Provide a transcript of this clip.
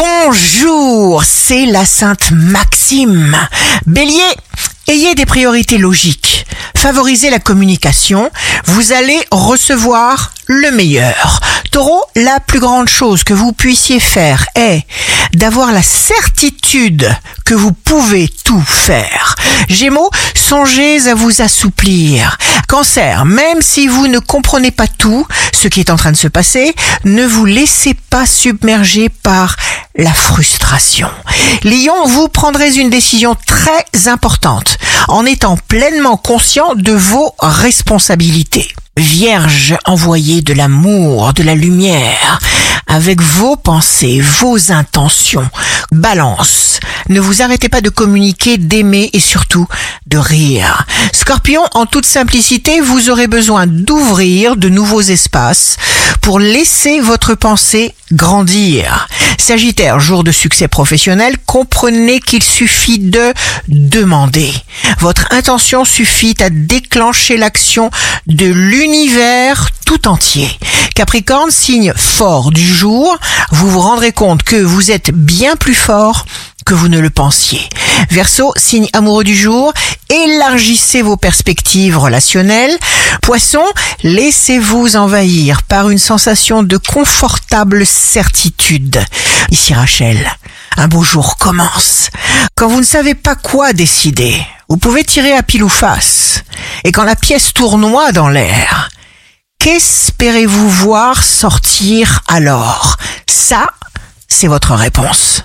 Bonjour, c'est la Sainte Maxime. Bélier, ayez des priorités logiques. Favorisez la communication. Vous allez recevoir le meilleur. Taureau, la plus grande chose que vous puissiez faire est d'avoir la certitude que vous pouvez tout faire. Gémeaux, songez à vous assouplir. Cancer, même si vous ne comprenez pas tout ce qui est en train de se passer, ne vous laissez pas submerger par la frustration. Lion, vous prendrez une décision très importante en étant pleinement conscient de vos responsabilités. Vierge, envoyez de l'amour, de la lumière, avec vos pensées, vos intentions. Balance, ne vous arrêtez pas de communiquer, d'aimer et surtout de rire. Scorpion, en toute simplicité, vous aurez besoin d'ouvrir de nouveaux espaces pour laisser votre pensée grandir. Sagittaire, jour de succès professionnel, comprenez qu'il suffit de demander. Votre intention suffit à déclencher l'action de l'univers tout entier. Capricorne, signe fort du jour, vous vous rendrez compte que vous êtes bien plus fort que vous ne le pensiez. Verseau, signe amoureux du jour, élargissez vos perspectives relationnelles. Poisson, laissez-vous envahir par une sensation de confortable certitude. Ici Rachel, un beau jour commence. Quand vous ne savez pas quoi décider, vous pouvez tirer à pile ou face. Et quand la pièce tournoie dans l'air, qu'espérez-vous voir sortir alors? Ça, c'est votre réponse.